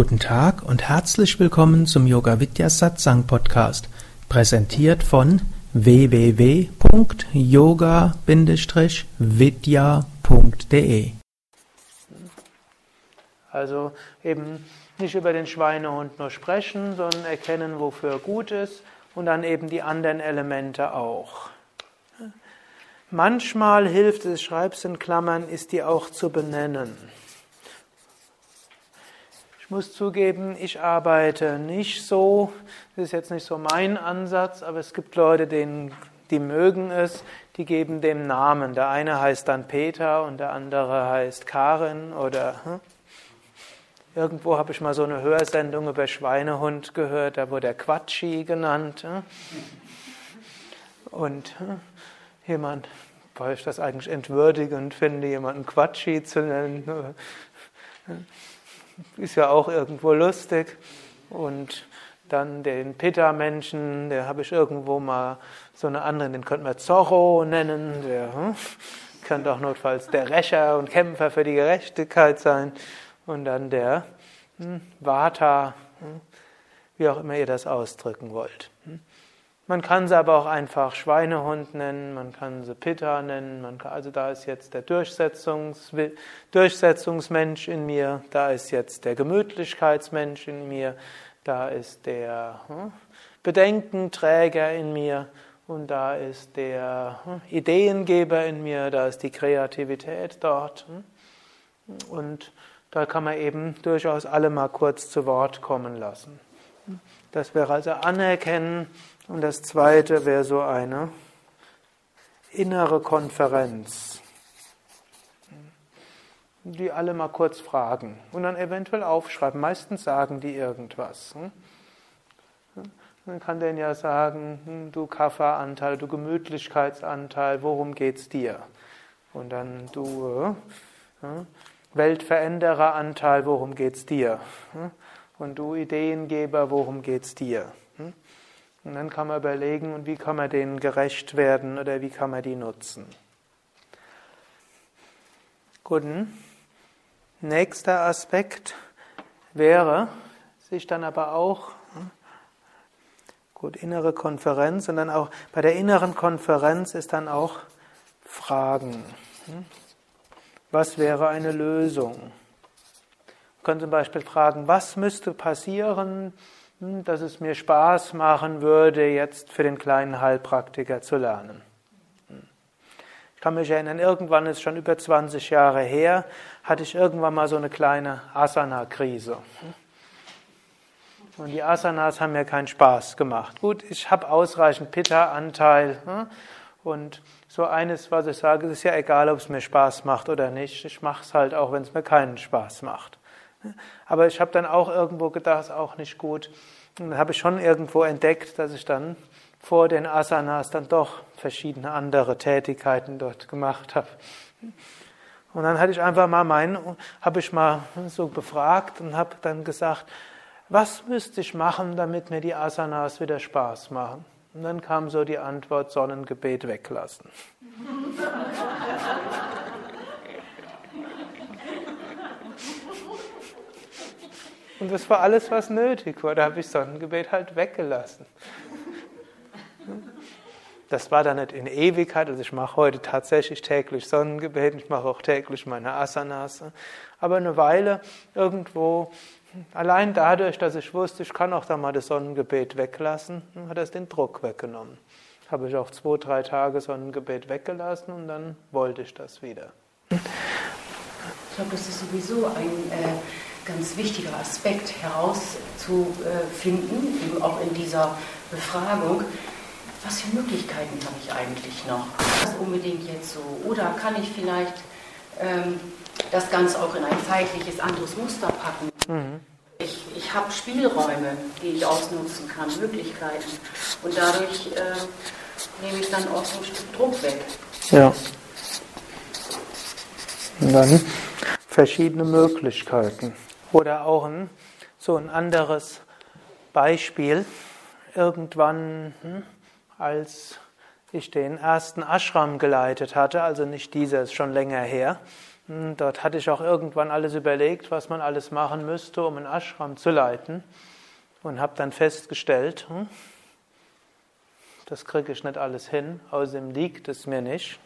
Guten Tag und herzlich willkommen zum Yoga Vidya Satsang Podcast, präsentiert von www.yoga-vidya.de. Also eben nicht über den Schweinehund nur sprechen, sondern erkennen, wofür er gut ist und dann eben die anderen Elemente auch. Manchmal hilft es, schreib's in Klammern, ist die auch zu benennen. Ich muss zugeben, ich arbeite nicht so, das ist jetzt nicht so mein Ansatz, aber es gibt Leute, denen, die mögen es, die geben dem Namen. Der eine heißt dann Peter und der andere heißt Karin oder hm? irgendwo habe ich mal so eine Hörsendung über Schweinehund gehört, da wurde er Quatschi genannt. Hm? Und hm? jemand, weil ich das eigentlich entwürdigend finde, jemanden Quatschi zu nennen. Ist ja auch irgendwo lustig. Und dann den Pitta-Menschen, der habe ich irgendwo mal so eine andere, den könnten wir Zorro nennen, der hm, könnte auch notfalls der Rächer und Kämpfer für die Gerechtigkeit sein. Und dann der hm, Vata, hm, wie auch immer ihr das ausdrücken wollt. Man kann sie aber auch einfach Schweinehund nennen, man kann sie Pitta nennen, man kann, also da ist jetzt der Durchsetzungs, Durchsetzungsmensch in mir, da ist jetzt der Gemütlichkeitsmensch in mir, da ist der hm, Bedenkenträger in mir und da ist der hm, Ideengeber in mir, da ist die Kreativität dort. Hm. Und da kann man eben durchaus alle mal kurz zu Wort kommen lassen. Das wäre also anerkennen, und das zweite wäre so eine innere Konferenz, die alle mal kurz fragen und dann eventuell aufschreiben. Meistens sagen die irgendwas. Man kann denen ja sagen, hm, du Kafferanteil, du Gemütlichkeitsanteil, worum geht's dir? Und dann du äh, Weltverändereranteil, worum geht's dir? Und du Ideengeber, worum geht's dir? Und dann kann man überlegen, und wie kann man denen gerecht werden oder wie kann man die nutzen. Gut, nächster Aspekt wäre, sich dann aber auch, gut, innere Konferenz, und dann auch bei der inneren Konferenz ist dann auch Fragen. Was wäre eine Lösung? Man kann zum Beispiel fragen, was müsste passieren, hm, dass es mir Spaß machen würde, jetzt für den kleinen Heilpraktiker zu lernen. Hm. Ich kann mich erinnern, irgendwann ist schon über 20 Jahre her, hatte ich irgendwann mal so eine kleine Asana-Krise. Hm. Und die Asanas haben mir keinen Spaß gemacht. Gut, ich habe ausreichend Pitta-Anteil. Und so eines, was ich sage, ist ja egal, ob es mir Spaß macht oder nicht. Ich mache es halt auch, wenn es mir keinen Spaß macht. Aber ich habe dann auch irgendwo gedacht, ist auch nicht gut. Und dann habe ich schon irgendwo entdeckt, dass ich dann vor den Asanas dann doch verschiedene andere Tätigkeiten dort gemacht habe. Und dann hatte ich einfach mal meinen, habe ich mal so befragt und habe dann gesagt, was müsste ich machen, damit mir die Asanas wieder Spaß machen? Und dann kam so die Antwort, Sonnengebet weglassen. Und das war alles, was nötig war. Da habe ich Sonnengebet halt weggelassen. Das war dann nicht in Ewigkeit. Also ich mache heute tatsächlich täglich Sonnengebet. Ich mache auch täglich meine Asanas. Aber eine Weile irgendwo, allein dadurch, dass ich wusste, ich kann auch da mal das Sonnengebet weglassen, hat das den Druck weggenommen. Habe ich auch zwei, drei Tage Sonnengebet weggelassen und dann wollte ich das wieder. Ich glaube, das ist sowieso ein äh, ganz wichtiger Aspekt herauszufinden, eben auch in dieser Befragung. Was für Möglichkeiten habe ich eigentlich noch? Das unbedingt jetzt so. Oder kann ich vielleicht ähm, das Ganze auch in ein zeitliches anderes Muster packen? Mhm. Ich, ich habe Spielräume, die ich ausnutzen kann, Möglichkeiten. Und dadurch äh, nehme ich dann auch so ein Stück Druck weg. Ja. Und dann verschiedene Möglichkeiten. Oder auch ein, so ein anderes Beispiel. Irgendwann, hm, als ich den ersten Ashram geleitet hatte, also nicht dieser, ist schon länger her, Hm, dort hatte ich auch irgendwann alles überlegt, was man alles machen müsste, um einen Ashram zu leiten. Und habe dann festgestellt, hm, das kriege ich nicht alles hin, außerdem liegt es mir nicht.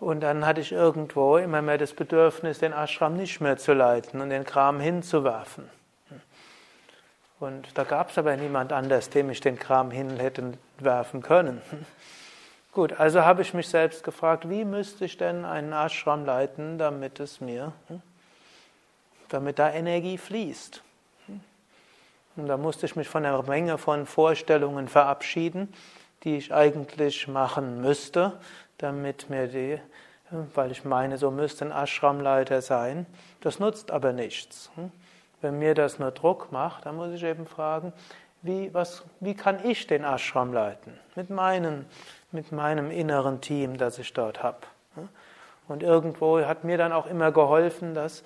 Und dann hatte ich irgendwo immer mehr das Bedürfnis, den Ashram nicht mehr zu leiten und den Kram hinzuwerfen. Und da gab es aber niemand anders, dem ich den Kram hin hätte werfen können. Gut, also habe ich mich selbst gefragt, wie müsste ich denn einen Ashram leiten, damit es mir, damit da Energie fließt. Und da musste ich mich von einer Menge von Vorstellungen verabschieden, die ich eigentlich machen müsste, damit mir die, weil ich meine, so müsste ein Ashramleiter sein. Das nutzt aber nichts. Wenn mir das nur Druck macht, dann muss ich eben fragen, wie, was, wie kann ich den Ashram leiten? Mit, meinen, mit meinem inneren Team, das ich dort habe. Und irgendwo hat mir dann auch immer geholfen, dass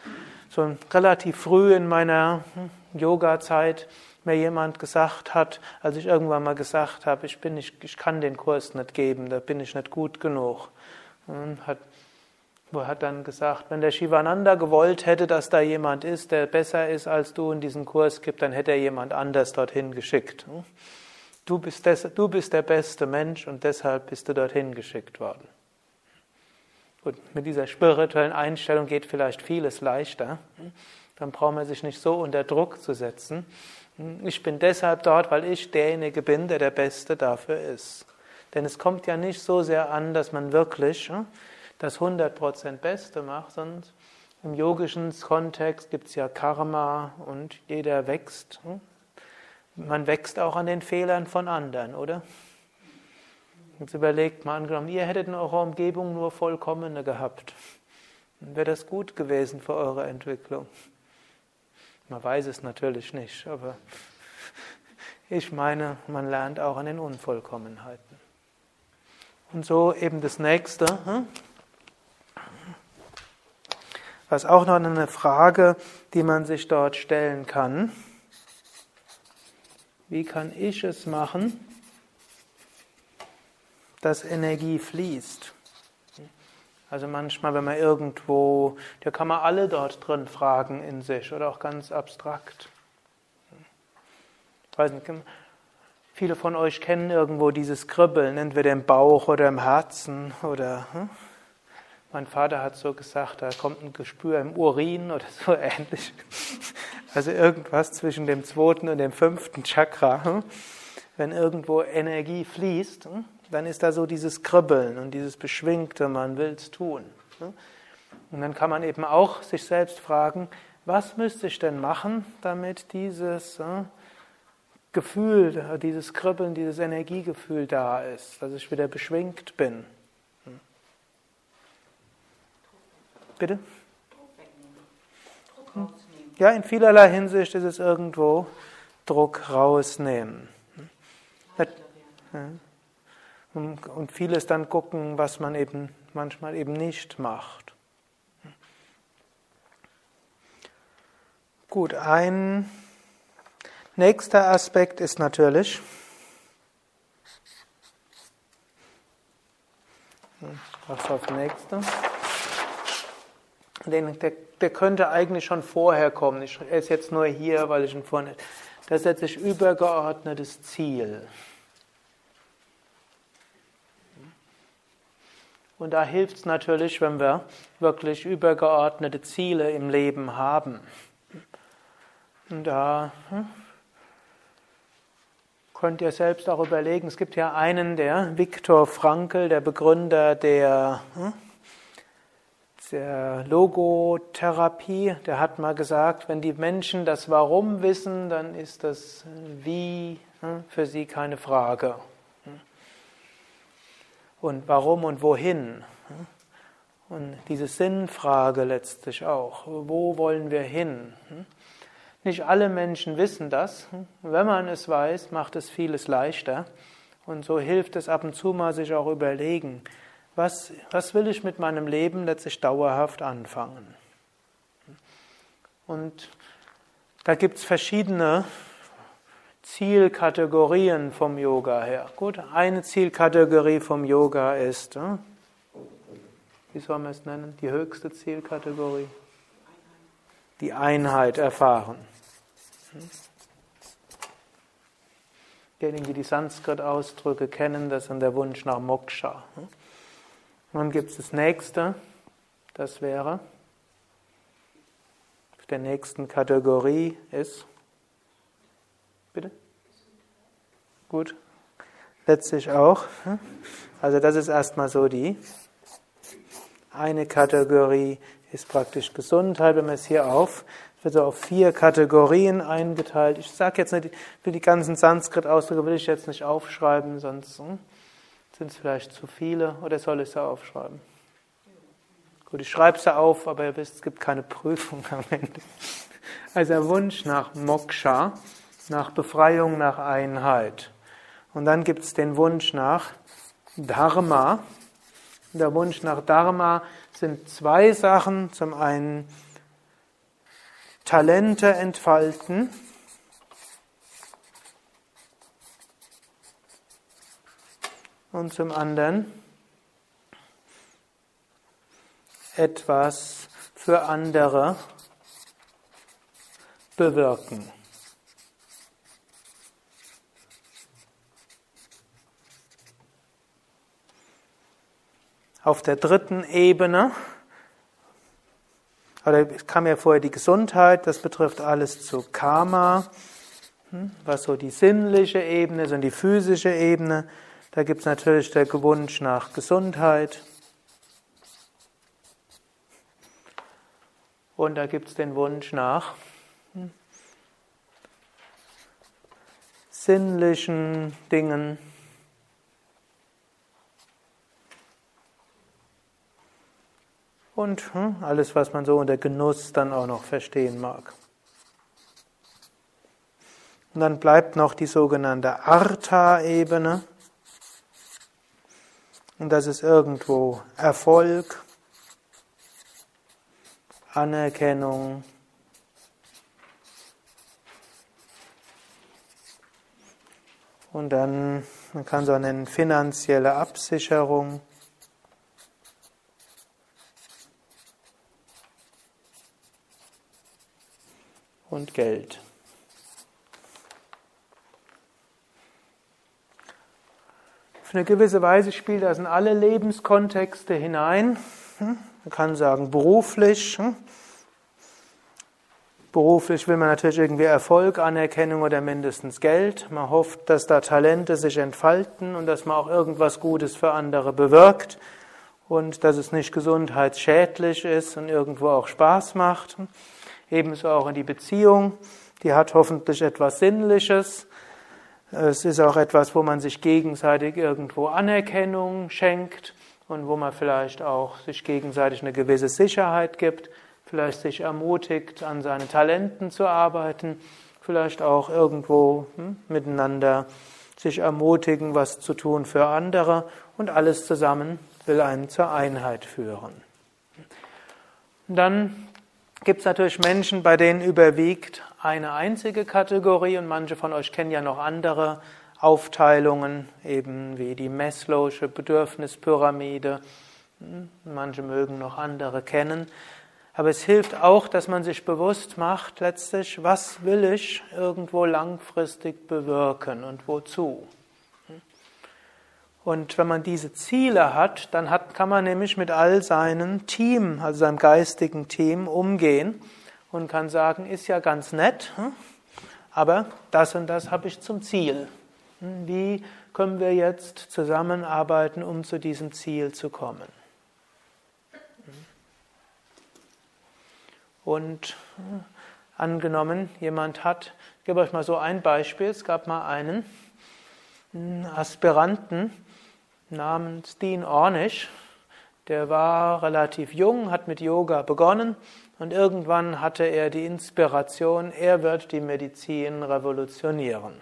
so relativ früh in meiner hm, Yoga-Zeit mir jemand gesagt hat, als ich irgendwann mal gesagt habe, ich bin nicht, ich kann den Kurs nicht geben, da bin ich nicht gut genug. Und hat wo hat dann gesagt, wenn der Shivananda gewollt hätte, dass da jemand ist, der besser ist als du in diesen Kurs gibt, dann hätte er jemand anders dorthin geschickt. Du bist, des, du bist der beste Mensch und deshalb bist du dorthin geschickt worden. Gut, mit dieser spirituellen Einstellung geht vielleicht vieles leichter. Dann braucht man sich nicht so unter Druck zu setzen. Ich bin deshalb dort, weil ich derjenige bin, der der Beste dafür ist. Denn es kommt ja nicht so sehr an, dass man wirklich das 100% Beste macht, sondern im yogischen Kontext gibt es ja Karma und jeder wächst. Man wächst auch an den Fehlern von anderen, oder? Jetzt überlegt mal angenommen, ihr hättet in eurer Umgebung nur Vollkommene gehabt. Wäre das gut gewesen für eure Entwicklung. Man weiß es natürlich nicht, aber ich meine, man lernt auch an den Unvollkommenheiten. Und so eben das nächste. Hm? Was auch noch eine Frage, die man sich dort stellen kann. Wie kann ich es machen, dass Energie fließt? Also manchmal, wenn man irgendwo, da kann man alle dort drin fragen in sich oder auch ganz abstrakt. Ich weiß nicht, viele von euch kennen irgendwo dieses Kribbeln, entweder im Bauch oder im Herzen oder hm? Mein Vater hat so gesagt, da kommt ein Gespür im Urin oder so ähnlich. Also irgendwas zwischen dem zweiten und dem fünften Chakra. Hm? Wenn irgendwo Energie fließt, hm? Dann ist da so dieses Kribbeln und dieses Beschwingte, man will es tun. Hm? Und dann kann man eben auch sich selbst fragen, was müsste ich denn machen, damit dieses Gefühl, dieses Kribbeln, dieses Energiegefühl da ist, dass ich wieder beschwingt bin. Bitte? Druck Ja, in vielerlei Hinsicht ist es irgendwo Druck rausnehmen. Und vieles dann gucken, was man eben manchmal eben nicht macht. Gut, ein nächster Aspekt ist natürlich, was auf nächste? Den, der, der könnte eigentlich schon vorher kommen. Ich, er ist jetzt nur hier, weil ich ihn vorne. Da setze ich übergeordnetes Ziel. Und da hilft es natürlich, wenn wir wirklich übergeordnete Ziele im Leben haben. Und da hm, könnt ihr selbst auch überlegen, es gibt ja einen, der Viktor Frankl, der Begründer der hm, der Logotherapie, der hat mal gesagt, wenn die Menschen das Warum wissen, dann ist das Wie hm, für sie keine Frage. Und warum und wohin? Und diese Sinnfrage letztlich auch. Wo wollen wir hin? Nicht alle Menschen wissen das. Wenn man es weiß, macht es vieles leichter. Und so hilft es ab und zu mal sich auch überlegen, was, was will ich mit meinem Leben letztlich dauerhaft anfangen? Und da gibt es verschiedene Zielkategorien vom Yoga her. Gut, eine Zielkategorie vom Yoga ist, hm, wie soll man es nennen, die höchste Zielkategorie? Die Einheit erfahren. Diejenigen, die die Sanskrit-Ausdrücke kennen, das ist der Wunsch nach Moksha. Und dann gibt es das nächste, das wäre, auf der nächsten Kategorie ist, bitte? Gut, letztlich auch. Also das ist erstmal so die eine Kategorie ist praktisch Gesundheit, wenn man es hier auf, wird so auf vier Kategorien eingeteilt. Ich sage jetzt nicht, für die ganzen Sanskrit-Ausdrücke will ich jetzt nicht aufschreiben, sonst hm, sind es vielleicht zu viele oder soll ich sie aufschreiben? Gut, ich schreibe sie auf, aber ihr wisst, es gibt keine Prüfung am Ende. Also der Wunsch nach Moksha, nach Befreiung, nach Einheit. Und dann gibt es den Wunsch nach Dharma. Der Wunsch nach Dharma sind zwei Sachen. Zum einen Talente entfalten. Und zum anderen etwas für andere bewirken. Auf der dritten Ebene, oder kam ja vorher die Gesundheit, das betrifft alles zu Karma, hm, was so die sinnliche Ebene ist und die physische Ebene. Da gibt es natürlich der Wunsch nach Gesundheit. Und da gibt es den Wunsch nach hm, sinnlichen Dingen. Und hm, alles, was man so unter Genuss dann auch noch verstehen mag. Und dann bleibt noch die sogenannte Artha-Ebene. Und das ist irgendwo Erfolg, Anerkennung, und dann, man kann so nennen, finanzielle Absicherung. Und Geld. Auf eine gewisse Weise spielt das in alle Lebenskontexte hinein. Hm? Man kann sagen beruflich. Hm? Beruflich will man natürlich irgendwie Erfolg, Anerkennung oder mindestens Geld. Man hofft, dass da Talente sich entfalten und dass man auch irgendwas Gutes für andere bewirkt und dass es nicht gesundheitsschädlich ist und irgendwo auch Spaß macht. Ebenso auch in die Beziehung. Die hat hoffentlich etwas Sinnliches. Es ist auch etwas, wo man sich gegenseitig irgendwo Anerkennung schenkt und wo man vielleicht auch sich gegenseitig eine gewisse Sicherheit gibt, vielleicht sich ermutigt, an seinen Talenten zu arbeiten, vielleicht auch irgendwo hm, miteinander sich ermutigen, was zu tun für andere und alles zusammen will einen zur Einheit führen. Dann gibt es natürlich Menschen, bei denen überwiegt eine einzige Kategorie und manche von euch kennen ja noch andere Aufteilungen, eben wie die Maslow'sche Bedürfnispyramide. Hm, manche mögen noch andere kennen. Aber es hilft auch, dass man sich bewusst macht, letztlich, was will ich irgendwo langfristig bewirken und wozu. Und wenn man diese Ziele hat, dann hat, kann man nämlich mit all seinem Team, also seinem geistigen Team, umgehen und kann sagen, ist ja ganz nett, hm, aber das und das habe ich zum Ziel. Hm, wie können wir jetzt zusammenarbeiten, um zu diesem Ziel zu kommen? Hm. Und angenommen, jemand hat, ich gebe euch mal so ein Beispiel, es gab mal einen Aspiranten, namens Dean Ornish. Der war relativ jung, hat mit Yoga begonnen und irgendwann hatte er die Inspiration, er wird die Medizin revolutionieren.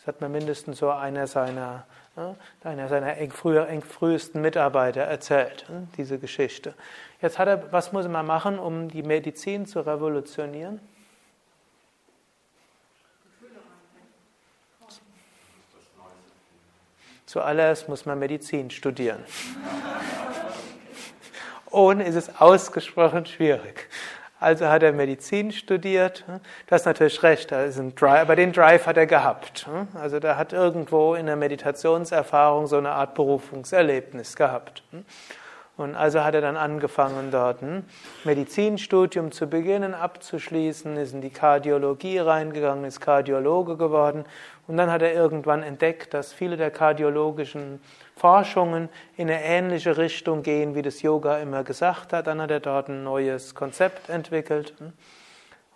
Das hat mir mindestens so einer seiner, einer seiner frühesten Mitarbeiter erzählt, diese Geschichte. Jetzt hat er, was muss man machen, um die Medizin zu revolutionieren? Zuallererst muss man Medizin studieren. Ohne ist es ausgesprochen schwierig. Also hat er Medizin studiert. Du hast natürlich recht, da aber den Drive hat er gehabt. Also der hat irgendwo in der Meditationserfahrung so eine Art Berufungserlebnis gehabt. Und also hat er dann angefangen, dort ein Medizinstudium zu beginnen, abzuschließen, ist in die Kardiologie reingegangen, ist Kardiologe geworden. Und dann hat er irgendwann entdeckt, dass viele der kardiologischen Forschungen in eine ähnliche Richtung gehen, wie das Yoga immer gesagt hat. Dann hat er dort ein neues Konzept entwickelt.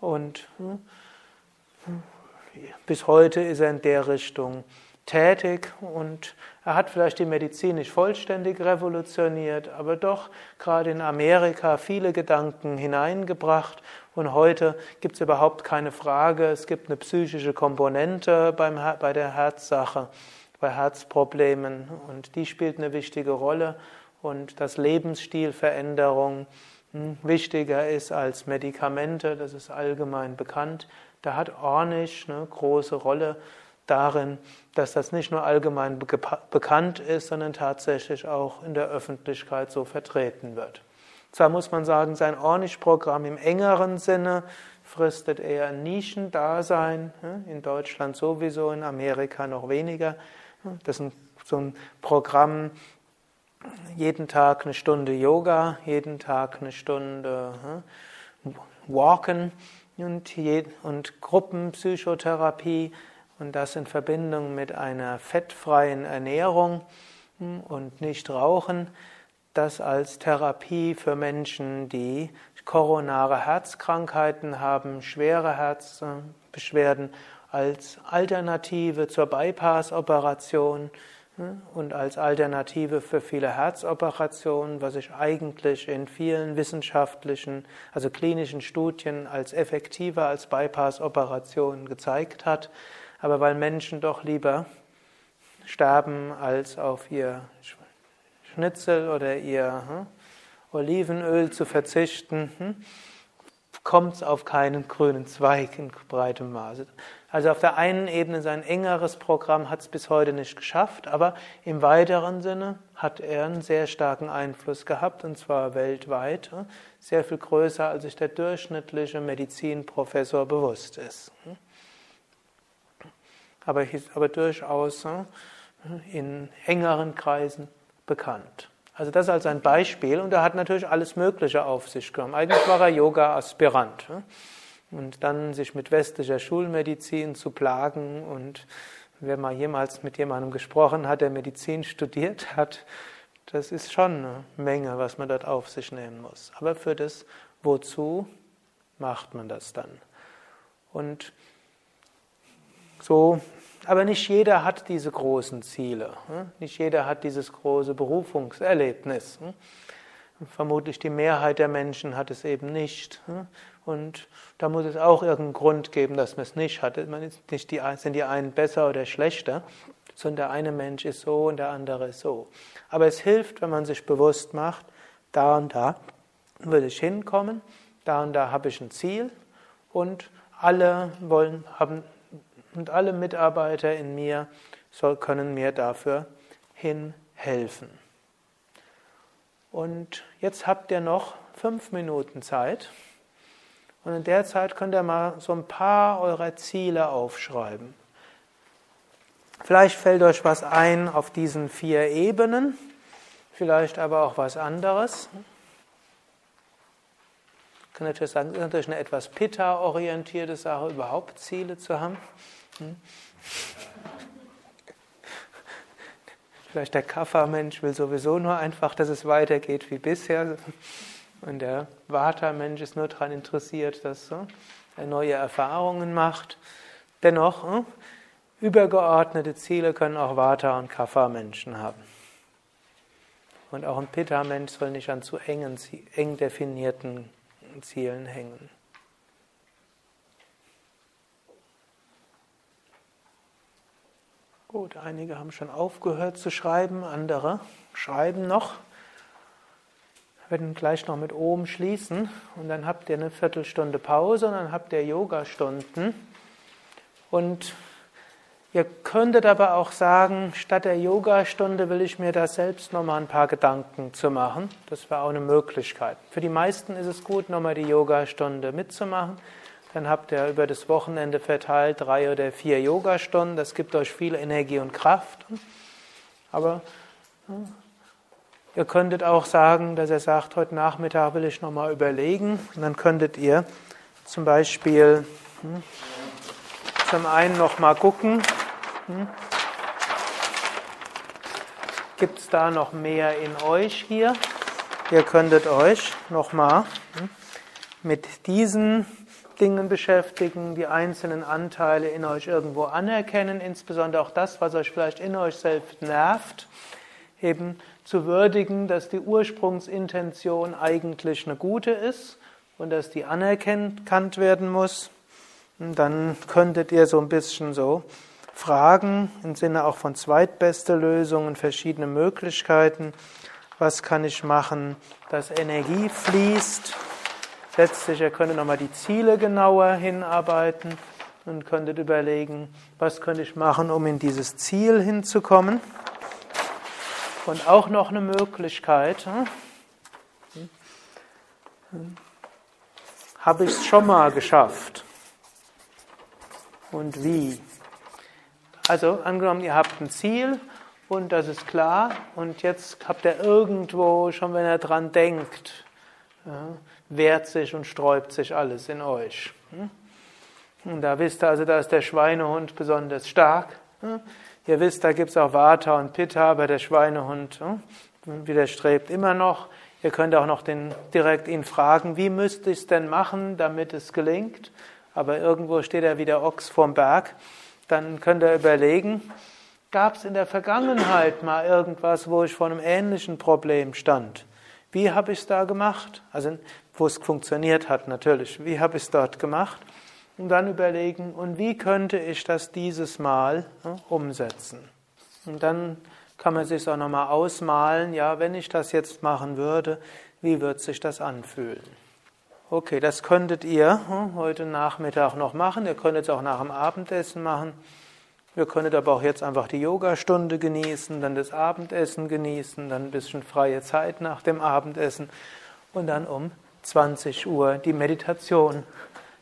Und bis heute ist er in der Richtung tätig und er hat vielleicht die Medizin nicht vollständig revolutioniert, aber doch gerade in Amerika viele Gedanken hineingebracht. Und heute gibt es überhaupt keine Frage, es gibt eine psychische Komponente beim, bei der Herzsache, bei Herzproblemen. Und die spielt eine wichtige Rolle. Und dass Lebensstilveränderung hm, wichtiger ist als Medikamente, das ist allgemein bekannt. Da hat Ornish eine große Rolle darin, dass das nicht nur allgemein bekannt ist, sondern tatsächlich auch in der Öffentlichkeit so vertreten wird. Zwar muss man sagen, sein Ornish-Programm im engeren Sinne fristet eher Nischendasein, in Deutschland sowieso, in Amerika noch weniger. Das ist so ein Programm, jeden Tag eine Stunde Yoga, jeden Tag eine Stunde Walken und, und Gruppenpsychotherapie und das in Verbindung mit einer fettfreien Ernährung hm, und nicht rauchen, das als Therapie für Menschen, die koronare Herzkrankheiten haben, schwere Herzbeschwerden, als Alternative zur Bypass-Operation hm, und als Alternative für viele Herzoperationen, was sich eigentlich in vielen wissenschaftlichen, also klinischen Studien als effektiver als Bypass-Operation gezeigt hat aber weil Menschen doch lieber sterben, als auf ihr Schnitzel oder ihr hm, Olivenöl zu verzichten, hm, kommt es auf keinen grünen Zweig in breitem Maße. Also auf der einen Ebene sein engeres Programm hat es bis heute nicht geschafft, aber im weiteren Sinne hat er einen sehr starken Einfluss gehabt, und zwar weltweit, hm, sehr viel größer, als sich der durchschnittliche Medizinprofessor bewusst ist. Hm aber, aber durchaus in engeren Kreisen bekannt. Also das als ein Beispiel und er hat natürlich alles Mögliche auf sich genommen. Eigentlich war er Yoga-Aspirant. Und dann sich mit westlicher Schulmedizin zu plagen und wer mal jemals mit jemandem gesprochen hat, der Medizin studiert hat, das ist schon eine Menge, was man dort auf sich nehmen muss. Aber für das Wozu macht man das dann? Und so, aber nicht jeder hat diese großen Ziele. Hm? Nicht jeder hat dieses große Berufungserlebnis. Hm? Vermutlich die Mehrheit der Menschen hat es eben nicht. Hm? Und da muss es auch irgendeinen Grund geben, dass man es nicht hat. Man nicht die, sind die einen besser oder schlechter, sondern der eine Mensch ist so und der andere ist so. Aber es hilft, wenn man sich bewusst macht, da und da will ich hinkommen, da und da habe ich ein Ziel und alle wollen, haben und alle Mitarbeiter in mir soll, können mir dafür hinhelfen. Und jetzt habt ihr noch fünf Minuten Zeit. Und in der Zeit könnt ihr mal so ein paar eurer Ziele aufschreiben. Vielleicht fällt euch was ein auf diesen vier Ebenen, vielleicht aber auch was anderes. Ich kann natürlich sagen, es ist natürlich eine etwas Pitta-orientierte Sache, überhaupt Ziele zu haben. Hm? Vielleicht der Kaffermensch will sowieso nur einfach, dass es weitergeht wie bisher. Und der Vata-Mensch ist nur daran interessiert, dass er neue Erfahrungen macht. Dennoch, hm, übergeordnete Ziele können auch Vata- und Kapha-Menschen haben. Und auch ein Pitta-Mensch soll nicht an zu engen, eng definierten Zielen hängen. Gut, einige haben schon aufgehört zu schreiben, andere schreiben noch. Wir werden gleich noch mit oben schließen und dann habt ihr eine Viertelstunde Pause und dann habt ihr Yoga-Stunden. Und Ihr könntet aber auch sagen, statt der Yogastunde will ich mir da selbst nochmal ein paar Gedanken zu machen. Das wäre auch eine Möglichkeit. Für die meisten ist es gut, nochmal die Yogastunde mitzumachen. Dann habt ihr über das Wochenende verteilt drei oder vier Yogastunden. Das gibt euch viel Energie und Kraft. Aber ihr könntet auch sagen, dass ihr sagt, heute Nachmittag will ich nochmal überlegen. Und dann könntet ihr zum Beispiel hm, zum einen nochmal gucken, hm, gibt es da noch mehr in euch hier? Ihr könntet euch nochmal hm, mit diesen Dingen beschäftigen, die einzelnen Anteile in euch irgendwo anerkennen, insbesondere auch das, was euch vielleicht in euch selbst nervt, eben zu würdigen, dass die Ursprungsintention eigentlich eine gute ist und dass die anerkannt werden muss. Und dann könntet ihr so ein bisschen so fragen, im Sinne auch von zweitbeste Lösungen, verschiedene Möglichkeiten. Was kann ich machen, dass Energie fließt? Letztlich, ihr könntet nochmal die Ziele genauer hinarbeiten und könntet überlegen, was könnte ich machen, um in dieses Ziel hinzukommen. Und auch noch eine Möglichkeit, hm? habe ich es schon mal geschafft? Und wie? Also angenommen, ihr habt ein Ziel und das ist klar und jetzt habt ihr irgendwo, schon wenn er dran denkt, ja, wehrt sich und sträubt sich alles in euch. Hm? Und da wisst ihr also, da ist der Schweinehund besonders stark. Hm? Ihr wisst, da gibt es auch Vata und Pitta, aber der Schweinehund hm? widerstrebt immer noch. Ihr könnt auch noch den, direkt ihn fragen, wie müsste ich es denn machen, damit es gelingt? Aber irgendwo steht er wie der Ochs vorm Berg. Dann könnt ihr überlegen, gab es in der Vergangenheit mal irgendwas, wo ich vor einem ähnlichen Problem stand? Wie habe ich es da gemacht? Also wo es funktioniert hat natürlich. Wie habe ich es dort gemacht? Und dann überlegen, und wie könnte ich das dieses Mal ja, umsetzen? Und dann kann man sich auch nochmal ausmalen, ja, wenn ich das jetzt machen würde, wie wird sich das anfühlen? Okay, das könntet ihr hm, heute Nachmittag noch machen. Ihr könntet es auch nach dem Abendessen machen. Ihr könntet aber auch jetzt einfach die Yogastunde genießen, dann das Abendessen genießen, dann ein bisschen freie Zeit nach dem Abendessen und dann um 20 Uhr die Meditation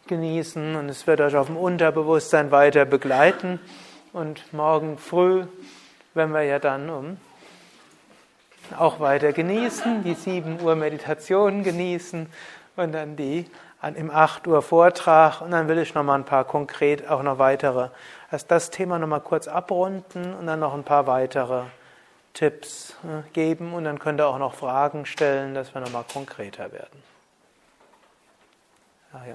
genießen und es wird euch auf dem Unterbewusstsein weiter begleiten. Und morgen früh werden wir ja dann um auch weiter genießen, die 7 Uhr Meditation genießen und dann die im 8 Uhr Vortrag. Und dann will ich noch mal ein paar konkret auch noch weitere, erst das Thema noch mal kurz abrunden und dann noch ein paar weitere Tipps äh, geben. Und dann könnt ihr auch noch Fragen stellen, dass wir noch mal konkreter werden. Ja, ja,